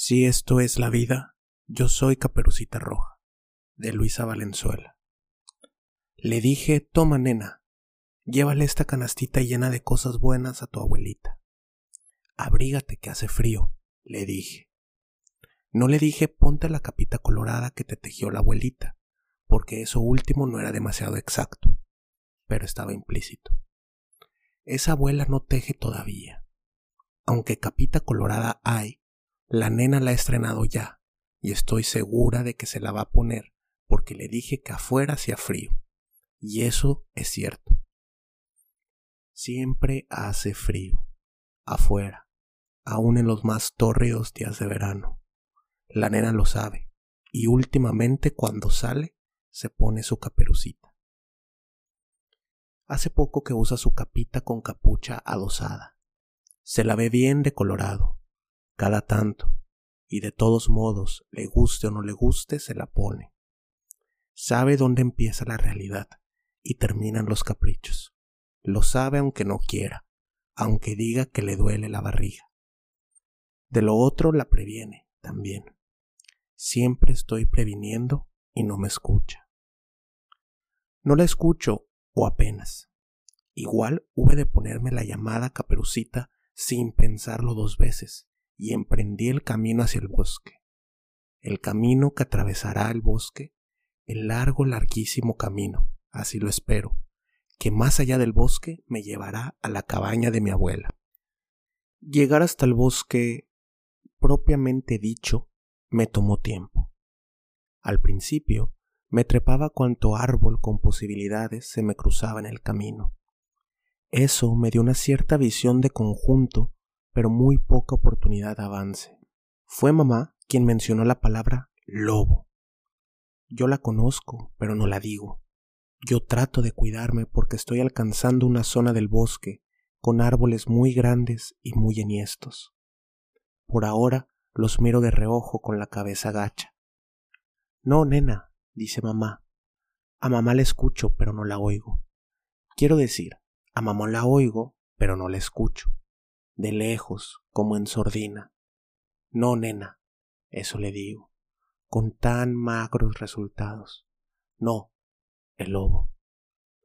Si esto es la vida, yo soy Caperucita Roja, de Luisa Valenzuela. Le dije, toma nena, llévale esta canastita llena de cosas buenas a tu abuelita. Abrígate que hace frío, le dije. No le dije ponte la capita colorada que te tejió la abuelita, porque eso último no era demasiado exacto, pero estaba implícito. Esa abuela no teje todavía. Aunque capita colorada hay, la nena la ha estrenado ya, y estoy segura de que se la va a poner, porque le dije que afuera hacía frío. Y eso es cierto. Siempre hace frío, afuera, aun en los más tórridos días de verano. La nena lo sabe, y últimamente cuando sale, se pone su caperucita. Hace poco que usa su capita con capucha adosada. Se la ve bien de colorado, cada tanto, y de todos modos, le guste o no le guste, se la pone. Sabe dónde empieza la realidad y terminan los caprichos. Lo sabe aunque no quiera, aunque diga que le duele la barriga. De lo otro la previene también. Siempre estoy previniendo y no me escucha. No la escucho o apenas. Igual hube de ponerme la llamada caperucita sin pensarlo dos veces y emprendí el camino hacia el bosque. El camino que atravesará el bosque, el largo, larguísimo camino, así lo espero, que más allá del bosque me llevará a la cabaña de mi abuela. Llegar hasta el bosque, propiamente dicho, me tomó tiempo. Al principio, me trepaba cuanto árbol con posibilidades se me cruzaba en el camino. Eso me dio una cierta visión de conjunto pero muy poca oportunidad de avance. Fue mamá quien mencionó la palabra lobo. Yo la conozco, pero no la digo. Yo trato de cuidarme porque estoy alcanzando una zona del bosque con árboles muy grandes y muy enhiestos. Por ahora los miro de reojo con la cabeza gacha. No, nena, dice mamá. A mamá la escucho, pero no la oigo. Quiero decir, a mamá la oigo, pero no la escucho de lejos, como en sordina. No, nena, eso le digo, con tan magros resultados. No, el lobo.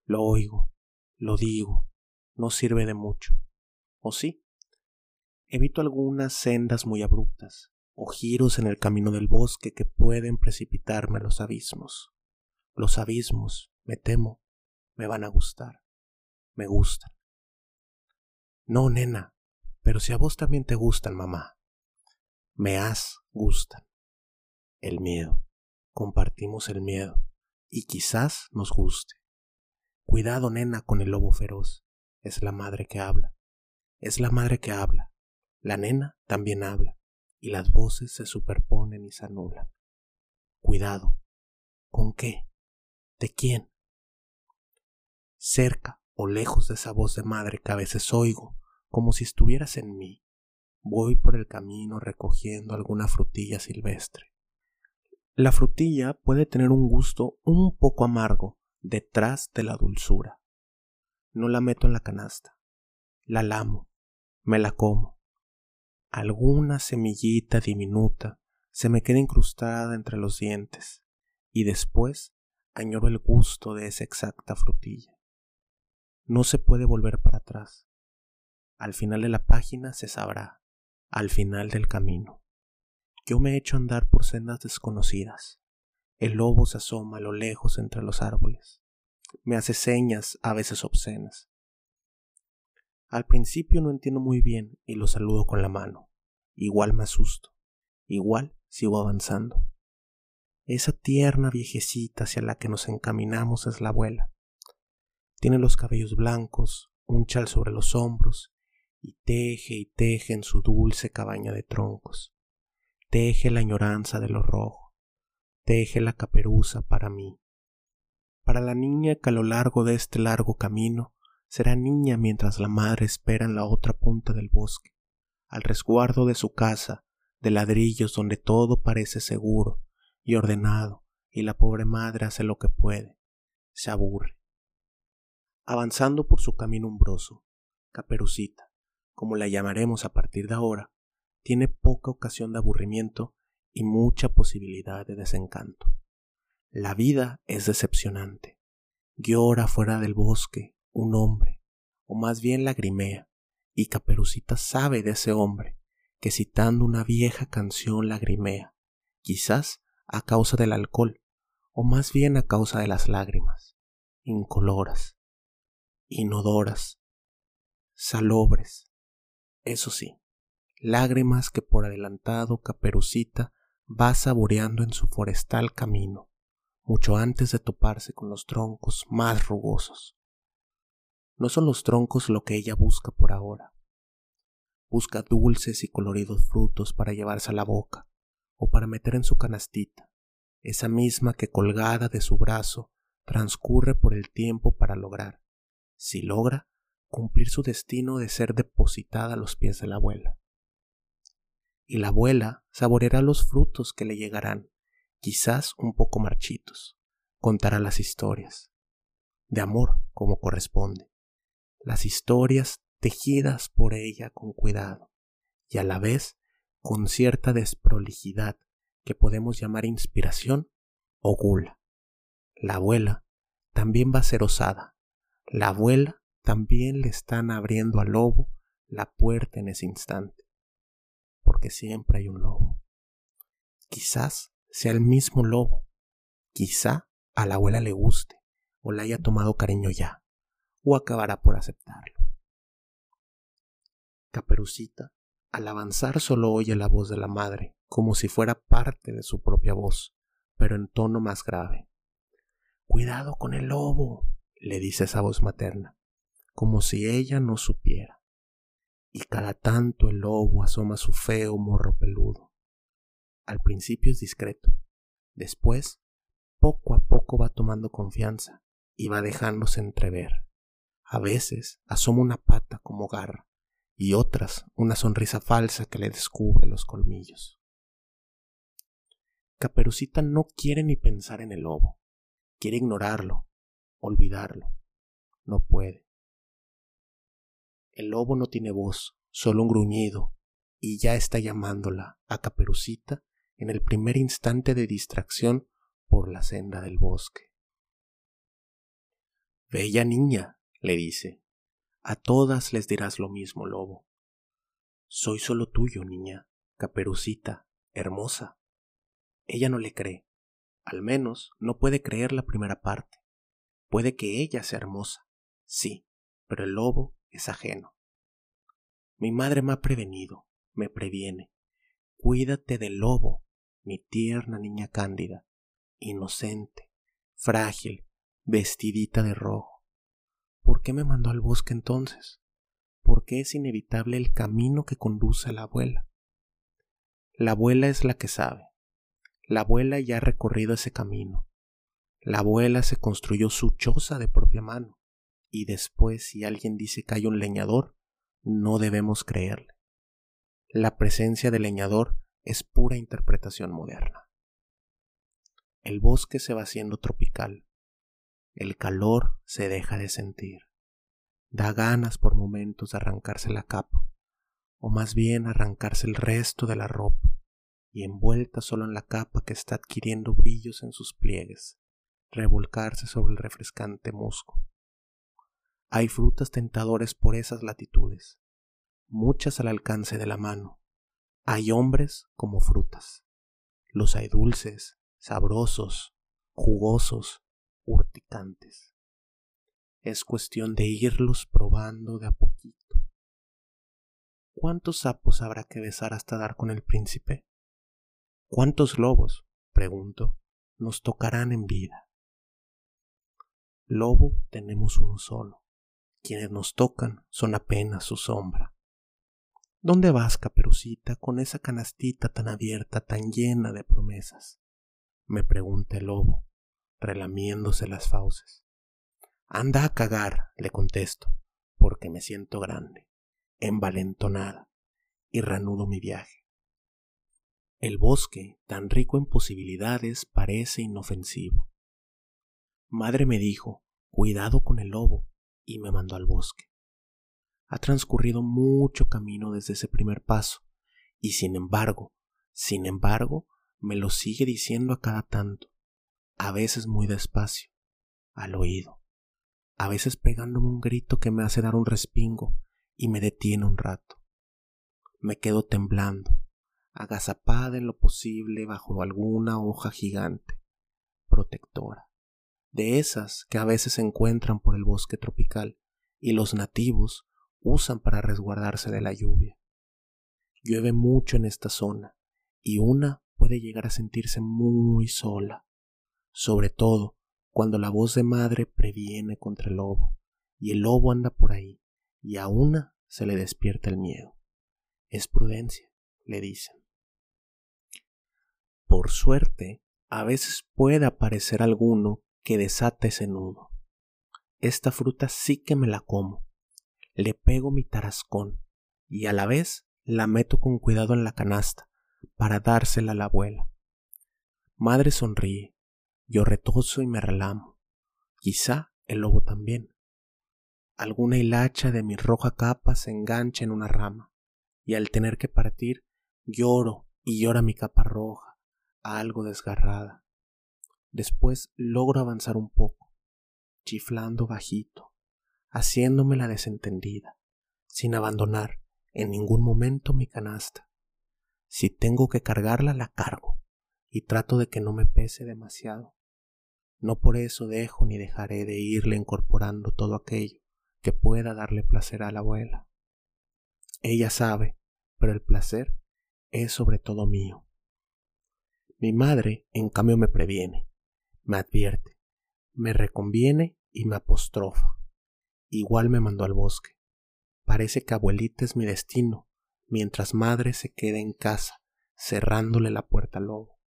Lo oigo, lo digo, no sirve de mucho. ¿O sí? Evito algunas sendas muy abruptas, o giros en el camino del bosque que pueden precipitarme a los abismos. Los abismos, me temo, me van a gustar, me gustan. No, nena, pero si a vos también te gustan, mamá, me has gustan. El miedo. Compartimos el miedo. Y quizás nos guste. Cuidado, nena, con el lobo feroz. Es la madre que habla. Es la madre que habla. La nena también habla. Y las voces se superponen y se anulan. Cuidado. ¿Con qué? ¿De quién? Cerca o lejos de esa voz de madre que a veces oigo como si estuvieras en mí. Voy por el camino recogiendo alguna frutilla silvestre. La frutilla puede tener un gusto un poco amargo detrás de la dulzura. No la meto en la canasta. La lamo, me la como. Alguna semillita diminuta se me queda incrustada entre los dientes y después añoro el gusto de esa exacta frutilla. No se puede volver para atrás. Al final de la página se sabrá, al final del camino. Yo me echo a andar por sendas desconocidas. El lobo se asoma a lo lejos entre los árboles. Me hace señas a veces obscenas. Al principio no entiendo muy bien y lo saludo con la mano. Igual me asusto. Igual sigo avanzando. Esa tierna viejecita hacia la que nos encaminamos es la abuela. Tiene los cabellos blancos, un chal sobre los hombros y teje y teje en su dulce cabaña de troncos. Teje la añoranza de lo rojo, teje la caperuza para mí. Para la niña que a lo largo de este largo camino será niña mientras la madre espera en la otra punta del bosque, al resguardo de su casa, de ladrillos donde todo parece seguro y ordenado, y la pobre madre hace lo que puede, se aburre. Avanzando por su camino umbroso, Caperucita, como la llamaremos a partir de ahora, tiene poca ocasión de aburrimiento y mucha posibilidad de desencanto. La vida es decepcionante. Llora fuera del bosque un hombre, o más bien lagrimea, y Caperucita sabe de ese hombre, que citando una vieja canción lagrimea, quizás a causa del alcohol, o más bien a causa de las lágrimas, incoloras, inodoras, salobres, eso sí, lágrimas que por adelantado Caperucita va saboreando en su forestal camino, mucho antes de toparse con los troncos más rugosos. No son los troncos lo que ella busca por ahora. Busca dulces y coloridos frutos para llevarse a la boca o para meter en su canastita, esa misma que colgada de su brazo transcurre por el tiempo para lograr, si logra, cumplir su destino de ser depositada a los pies de la abuela. Y la abuela saboreará los frutos que le llegarán, quizás un poco marchitos, contará las historias, de amor como corresponde, las historias tejidas por ella con cuidado y a la vez con cierta desprolijidad que podemos llamar inspiración o gula. La abuela también va a ser osada. La abuela también le están abriendo al lobo la puerta en ese instante. Porque siempre hay un lobo. Quizás sea el mismo lobo. Quizá a la abuela le guste o le haya tomado cariño ya, o acabará por aceptarlo. Caperucita, al avanzar solo oye la voz de la madre, como si fuera parte de su propia voz, pero en tono más grave. Cuidado con el lobo, le dice esa voz materna, como si ella no supiera. Y cada tanto el lobo asoma su feo morro peludo. Al principio es discreto, después, poco a poco va tomando confianza y va dejándose entrever. A veces asoma una pata como garra y otras una sonrisa falsa que le descubre los colmillos. Caperucita no quiere ni pensar en el lobo, quiere ignorarlo, olvidarlo. No puede. El lobo no tiene voz, solo un gruñido, y ya está llamándola a Caperucita en el primer instante de distracción por la senda del bosque. Bella niña, le dice, a todas les dirás lo mismo, lobo. Soy solo tuyo, niña, caperucita, hermosa. Ella no le cree. Al menos no puede creer la primera parte. Puede que ella sea hermosa, sí, pero el lobo es ajeno. Mi madre me ha prevenido, me previene. Cuídate del lobo, mi tierna niña cándida, inocente, frágil, vestidita de rojo. ¿Por qué me mandó al bosque entonces? ¿Por qué es inevitable el camino que conduce a la abuela? La abuela es la que sabe. La abuela ya ha recorrido ese camino. La abuela se construyó su choza de propia mano. Y después, si alguien dice que hay un leñador, no debemos creerle. La presencia del leñador es pura interpretación moderna. El bosque se va haciendo tropical. El calor se deja de sentir. Da ganas por momentos de arrancarse la capa, o más bien arrancarse el resto de la ropa, y envuelta solo en la capa que está adquiriendo brillos en sus pliegues, revolcarse sobre el refrescante musgo. Hay frutas tentadores por esas latitudes, muchas al alcance de la mano. Hay hombres como frutas. Los hay dulces, sabrosos, jugosos, urticantes. Es cuestión de irlos probando de a poquito. ¿Cuántos sapos habrá que besar hasta dar con el príncipe? ¿Cuántos lobos, pregunto, nos tocarán en vida? Lobo tenemos uno solo. Quienes nos tocan son apenas su sombra. ¿Dónde vas, caperucita, con esa canastita tan abierta, tan llena de promesas? me pregunta el lobo, relamiéndose las fauces. Anda a cagar, le contesto, porque me siento grande, envalentonada, y reanudo mi viaje. El bosque, tan rico en posibilidades, parece inofensivo. Madre me dijo, cuidado con el lobo, y me mandó al bosque. Ha transcurrido mucho camino desde ese primer paso, Y sin embargo, sin embargo, me lo sigue diciendo a cada tanto, a veces muy despacio, al oído, a veces pegándome un grito que me hace dar un respingo y me detiene un rato. Me quedo temblando, agazapada en lo posible bajo alguna hoja gigante, protectora, de esas que a veces se encuentran por el bosque tropical y los nativos usan para resguardarse de la lluvia. Llueve mucho en esta zona y una puede llegar a sentirse muy sola, sobre todo cuando la voz de madre previene contra el lobo y el lobo anda por ahí y a una se le despierta el miedo. Es prudencia, le dicen. Por suerte, a veces puede aparecer alguno que desata ese nudo. Esta fruta sí que me la como. Le pego mi tarascón y a la vez la meto con cuidado en la canasta para dársela a la abuela. Madre sonríe, yo retozo y me relamo. Quizá el lobo también. Alguna hilacha de mi roja capa se engancha en una rama, y al tener que partir, lloro y llora mi capa roja, algo desgarrada. Después logro avanzar un poco, chiflando bajito, haciéndome la desentendida, sin abandonar en ningún momento mi canasta. Si tengo que cargarla, la cargo, y trato de que no me pese demasiado. No por eso dejo ni dejaré de irle incorporando todo aquello que pueda darle placer a la abuela. Ella sabe, pero el placer es sobre todo mío. Mi madre, en cambio, me previene, me advierte, me reconviene y me apostrofa. Igual me mandó al bosque. Parece que abuelita es mi destino, mientras madre se queda en casa, cerrándole la puerta al lobo.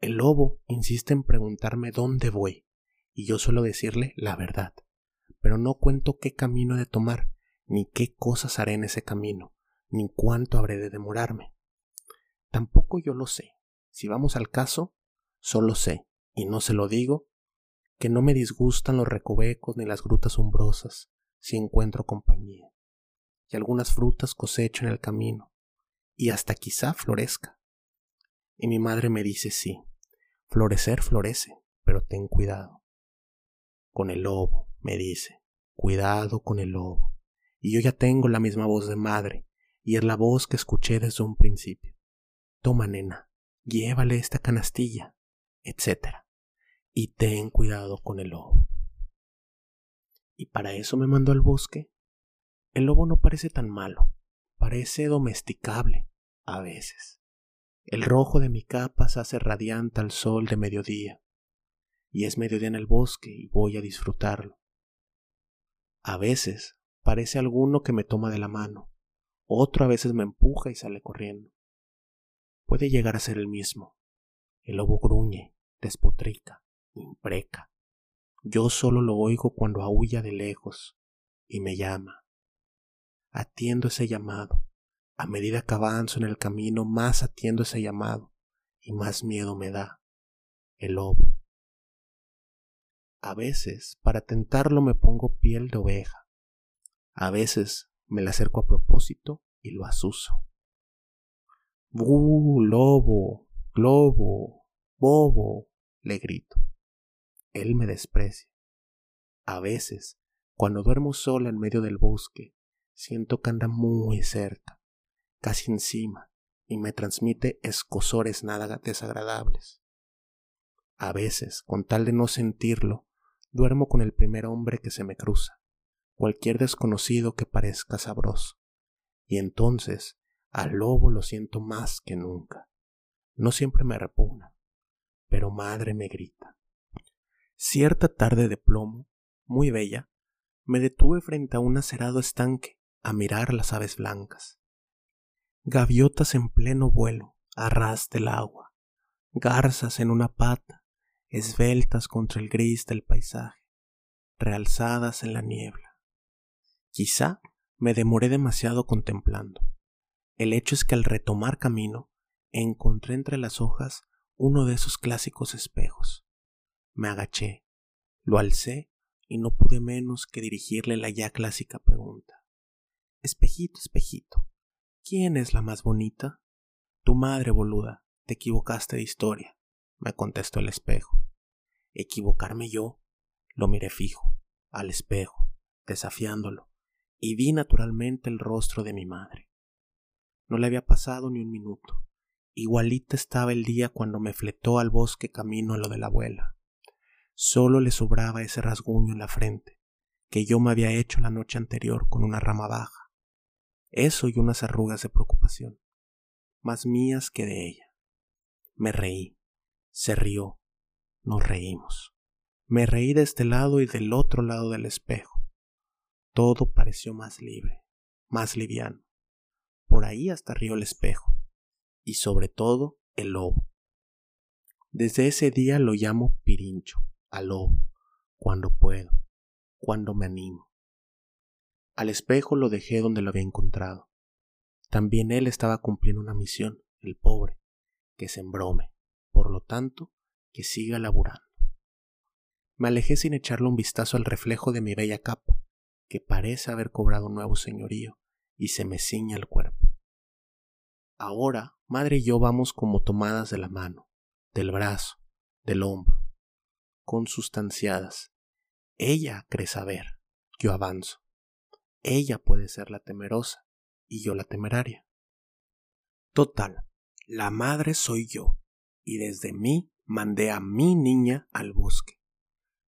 El lobo insiste en preguntarme dónde voy, y yo suelo decirle la verdad pero no cuento qué camino he de tomar, ni qué cosas haré en ese camino, ni cuánto habré de demorarme. Tampoco yo lo sé. Si vamos al caso, solo sé, y no se lo digo, que no me disgustan los recovecos ni las grutas umbrosas, si encuentro compañía. Y algunas frutas cosecho en el camino, y hasta quizá florezca. Y mi madre me dice sí, florecer florece, pero ten cuidado. Con el lobo, me dice, cuidado con el lobo. Y yo ya tengo la misma voz de madre, y es la voz que escuché desde un principio. Toma, nena, llévale esta canastilla, etc. Y ten cuidado con el lobo. Y para eso me mandó al bosque. El lobo no parece tan malo, parece domesticable, a veces. El rojo de mi capa se hace radiante al sol de mediodía, y es mediodía en el bosque y voy a disfrutarlo. A veces parece alguno que me toma de la mano, otro a veces me empuja y sale corriendo. Puede llegar a ser el mismo. El lobo gruñe, despotrica, impreca. Yo solo lo oigo cuando aúlla de lejos y me llama. Atiendo ese llamado. A medida que avanzo en el camino, más atiendo ese llamado y más miedo me da. El lobo. A veces, para tentarlo, me pongo piel de oveja. A veces me le acerco a propósito y lo asuso. ¡Bu, lobo! ¡Lobo! ¡Bobo! Le grito. Él me desprecia. A veces, cuando duermo sola en medio del bosque, siento que anda muy cerca, casi encima, y me transmite escosores nada desagradables. A veces, con tal de no sentirlo, Duermo con el primer hombre que se me cruza, cualquier desconocido que parezca sabroso. Y entonces al lobo lo siento más que nunca. No siempre me repugna, pero madre me grita. Cierta tarde de plomo, muy bella, me detuve frente a un acerado estanque a mirar las aves blancas. Gaviotas en pleno vuelo, a ras del agua, garzas en una pata, esbeltas contra el gris del paisaje, realzadas en la niebla. Quizá me demoré demasiado contemplando. El hecho es que al retomar camino, encontré entre las hojas uno de esos clásicos espejos. Me agaché, lo alcé y no pude menos que dirigirle la ya clásica pregunta. Espejito, espejito, ¿Quién es la más bonita? Tu madre, boluda. Te equivocaste de historia, me contestó el espejo. ¿Equivocarme yo? Lo miré fijo, al espejo, desafiándolo, y vi naturalmente el rostro de mi madre. No le había pasado ni un minuto. Igualita estaba el día cuando me fletó al bosque camino a lo de la abuela. Solo le sobraba ese rasguño en la frente, que yo me había hecho la noche anterior con una rama baja. Eso y unas arrugas de preocupación, más mías que de ella. Me reí, se rió, nos reímos. Me reí de este lado y del otro lado del espejo. Todo pareció más libre, más liviano. Por ahí hasta rió el espejo, y sobre todo el lobo. Desde ese día lo llamo Pirincho, al lobo, cuando puedo, cuando me animo. Al espejo lo dejé donde lo había encontrado. También él estaba cumpliendo una misión, el pobre, que se embrome, por lo tanto, que siga laburando. Me alejé sin echarle un vistazo al reflejo de mi bella capa, que parece haber cobrado un nuevo señorío, y se me ciña el cuerpo. Ahora, madre y yo vamos como tomadas de la mano, del brazo, del hombro, consustanciadas. Ella cree saber, yo avanzo. Ella puede ser la temerosa y yo la temeraria. Total, la madre soy yo, y desde mí mandé a mi niña al bosque.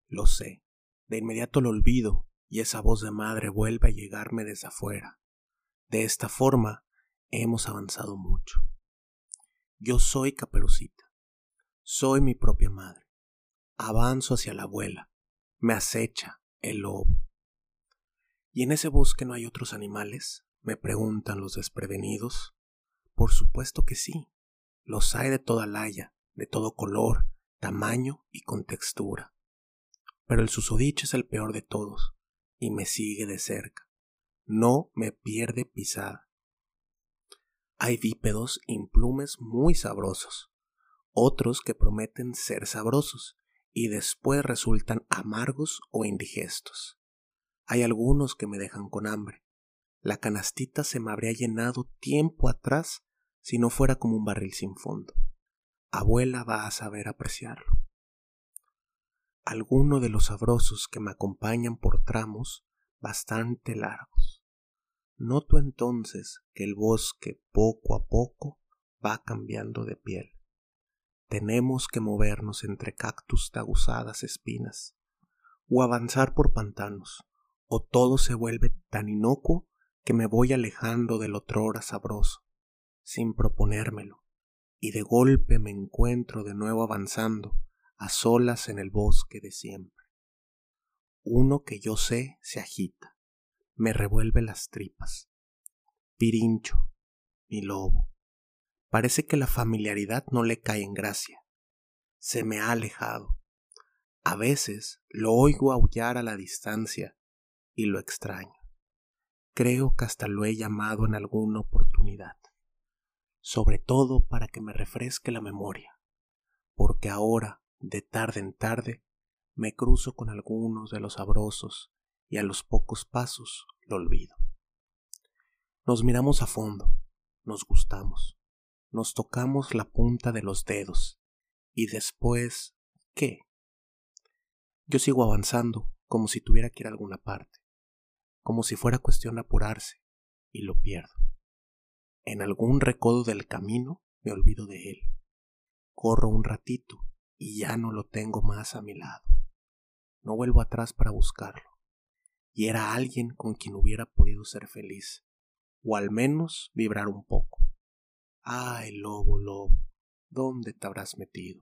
Lo sé, de inmediato lo olvido y esa voz de madre vuelve a llegarme desde afuera. De esta forma hemos avanzado mucho. Yo soy Caperucita, soy mi propia madre. Avanzo hacia la abuela, me acecha el lobo. ¿Y en ese bosque no hay otros animales? me preguntan los desprevenidos. Por supuesto que sí, los hay de toda laya, de todo color, tamaño y contextura. Pero el susodicho es el peor de todos, y me sigue de cerca. No me pierde pisada. Hay bípedos implumes muy sabrosos, otros que prometen ser sabrosos y después resultan amargos o indigestos. Hay algunos que me dejan con hambre. La canastita se me habría llenado tiempo atrás si no fuera como un barril sin fondo. Abuela va a saber apreciarlo. Alguno de los sabrosos que me acompañan por tramos bastante largos. Noto entonces que el bosque poco a poco va cambiando de piel. Tenemos que movernos entre cactus de aguzadas espinas, o avanzar por pantanos, o todo se vuelve tan inocuo que me voy alejando del otrora sabroso, sin proponérmelo, y de golpe me encuentro de nuevo avanzando a solas en el bosque de siempre. Uno que yo sé se agita, me revuelve las tripas. Pirincho, mi lobo. Parece que la familiaridad no le cae en gracia. Se me ha alejado. A veces lo oigo aullar a la distancia y lo extraño. Creo que hasta lo he llamado en alguna oportunidad sobre todo para que me refresque la memoria, porque ahora, de tarde en tarde, me cruzo con algunos de los sabrosos y a los pocos pasos lo olvido. Nos miramos a fondo, nos gustamos, nos tocamos la punta de los dedos y después, ¿qué? Yo sigo avanzando como si tuviera que ir a alguna parte, como si fuera cuestión de apurarse, y lo pierdo. En algún recodo del camino me olvido de él. Corro un ratito y ya no lo tengo más a mi lado. No vuelvo atrás para buscarlo. Y era alguien con quien hubiera podido ser feliz, o al menos vibrar un poco. Ay, lobo, lobo, ¿dónde te habrás metido?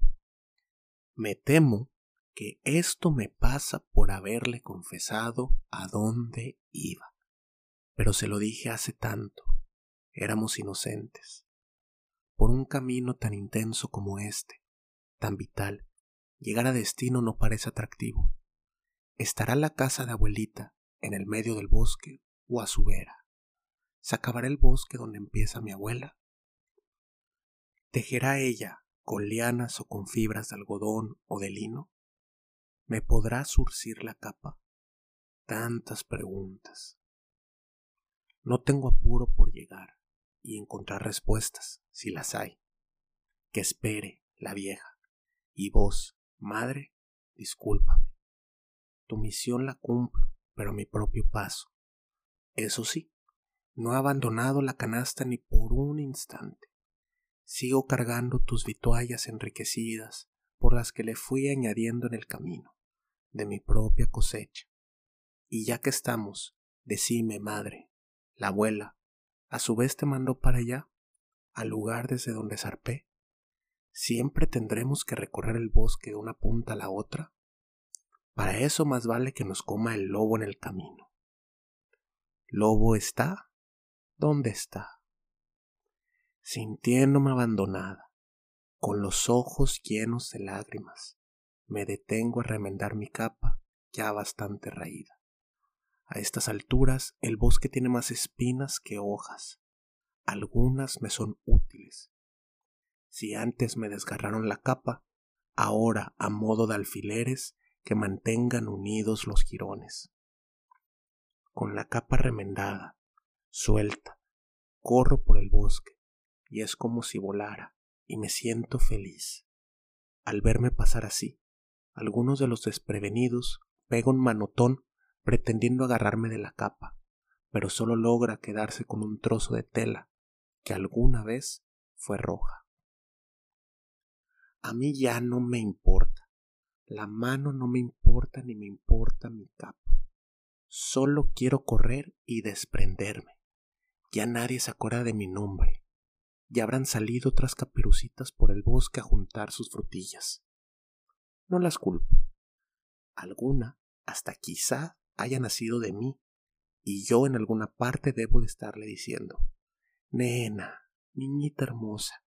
Me temo que esto me pasa por haberle confesado a dónde iba. Pero se lo dije hace tanto, éramos inocentes. Por un camino tan intenso como este, tan vital, llegar a destino no parece atractivo. ¿Estará la casa de abuelita en el medio del bosque o a su vera? ¿Se acabará el bosque donde empieza mi abuela? ¿Tejerá ella con lianas o con fibras de algodón o de lino? ¿Me podrá surcir la capa? Tantas preguntas. No tengo apuro por llegar y encontrar respuestas, si las hay. Que espere la vieja. Y vos, madre, discúlpame. Tu misión la cumplo, pero mi propio paso. Eso sí, no he abandonado la canasta ni por un instante. Sigo cargando tus vituallas enriquecidas por las que le fui añadiendo en el camino de mi propia cosecha. Y ya que estamos, decime, madre, la abuela, a su vez te mandó para allá, al lugar desde donde zarpé. ¿Siempre tendremos que recorrer el bosque de una punta a la otra? Para eso más vale que nos coma el lobo en el camino. ¿Lobo está? ¿Dónde está? Sintiéndome abandonada, con los ojos llenos de lágrimas, me detengo a remendar mi capa ya bastante raída. A estas alturas el bosque tiene más espinas que hojas. Algunas me son útiles. Si antes me desgarraron la capa, ahora a modo de alfileres que mantengan unidos los jirones. Con la capa remendada, suelta, corro por el bosque y es como si volara y me siento feliz. Al verme pasar así, algunos de los desprevenidos pegan manotón pretendiendo agarrarme de la capa, pero solo logra quedarse con un trozo de tela que alguna vez fue roja. A mí ya no me importa, la mano no me importa ni me importa mi capa. Solo quiero correr y desprenderme. Ya nadie se acuerda de mi nombre. Ya habrán salido otras caperucitas por el bosque a juntar sus frutillas. No las culpo. Alguna, hasta quizá, haya nacido de mí, y yo en alguna parte debo de estarle diciendo Nena, niñita hermosa,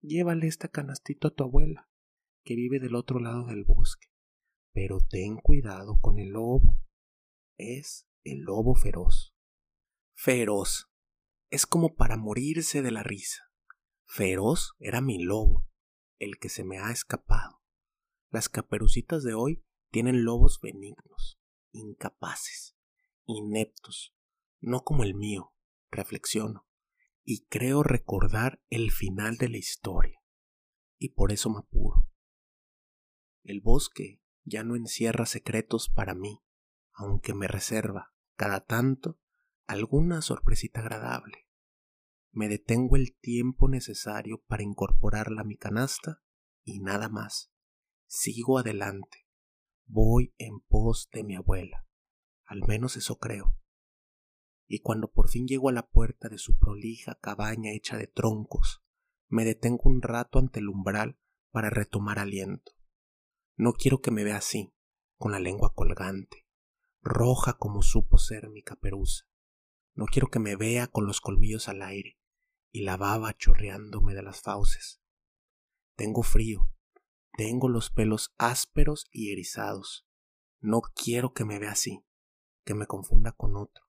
llévale esta canastito a tu abuela, que vive del otro lado del bosque. Pero ten cuidado con el lobo. Es el lobo feroz. Feroz. Es como para morirse de la risa. Feroz era mi lobo, el que se me ha escapado. Las caperucitas de hoy tienen lobos benignos, incapaces, ineptos, no como el mío, reflexiono, y creo recordar el final de la historia, y por eso me apuro. El bosque ya no encierra secretos para mí, aunque me reserva, cada tanto, alguna sorpresita agradable. Me detengo el tiempo necesario para incorporarla a mi canasta y nada más. Sigo adelante, Voy en pos de mi abuela. Al menos eso creo. Y cuando por fin llego a la puerta de su prolija cabaña hecha de troncos, me detengo un rato ante el umbral para retomar aliento. No quiero que me vea así, con la lengua colgante, roja como supo ser mi caperuza. No quiero que me vea con los colmillos al aire y la baba chorreándome de las fauces. Tengo frío tengo los pelos ásperos y erizados. No quiero que me vea así, que me confunda con otro.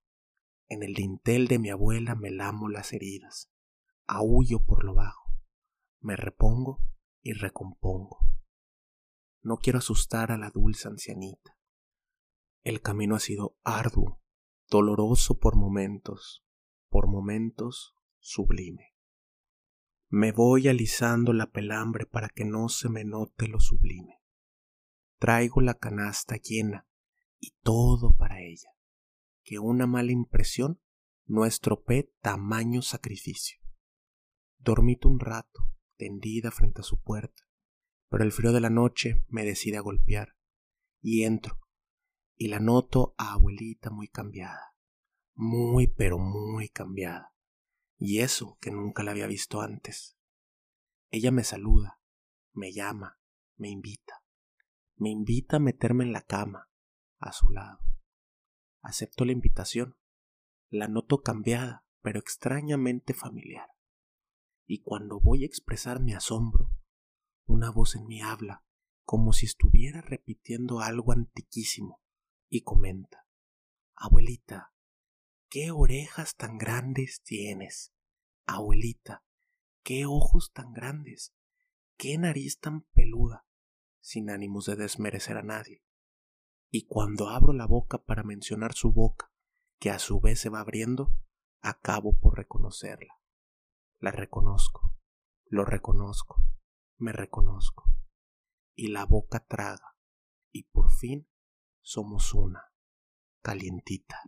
En el dintel de mi abuela me lamo las heridas. Aullo por lo bajo. Me repongo y recompongo. No quiero asustar a la dulce ancianita. El camino ha sido arduo, doloroso por momentos, por momentos sublime. Me voy alisando la pelambre para que no se me note lo sublime. Traigo la canasta llena y todo para ella. Que una mala impresión no estropee tamaño sacrificio. Dormito un rato, tendida frente a su puerta, pero el frío de la noche me decide a golpear, y entro, y la noto a abuelita muy cambiada, muy pero muy cambiada y eso que nunca la había visto antes. Ella me saluda, me llama, me invita, me invita a meterme en la cama, a su lado. Acepto la invitación, la noto cambiada, pero extrañamente familiar. Y cuando voy a expresar mi asombro, una voz en mí habla, como si estuviera repitiendo algo antiquísimo, y comenta, Abuelita, qué orejas tan grandes tienes. Abuelita, qué ojos tan grandes, qué nariz tan peluda, sin ánimos de desmerecer a nadie. Y cuando abro la boca para mencionar su boca, que a su vez se va abriendo, acabo por reconocerla. La reconozco, lo reconozco, me reconozco. Y la boca traga, y por fin somos una, calientita.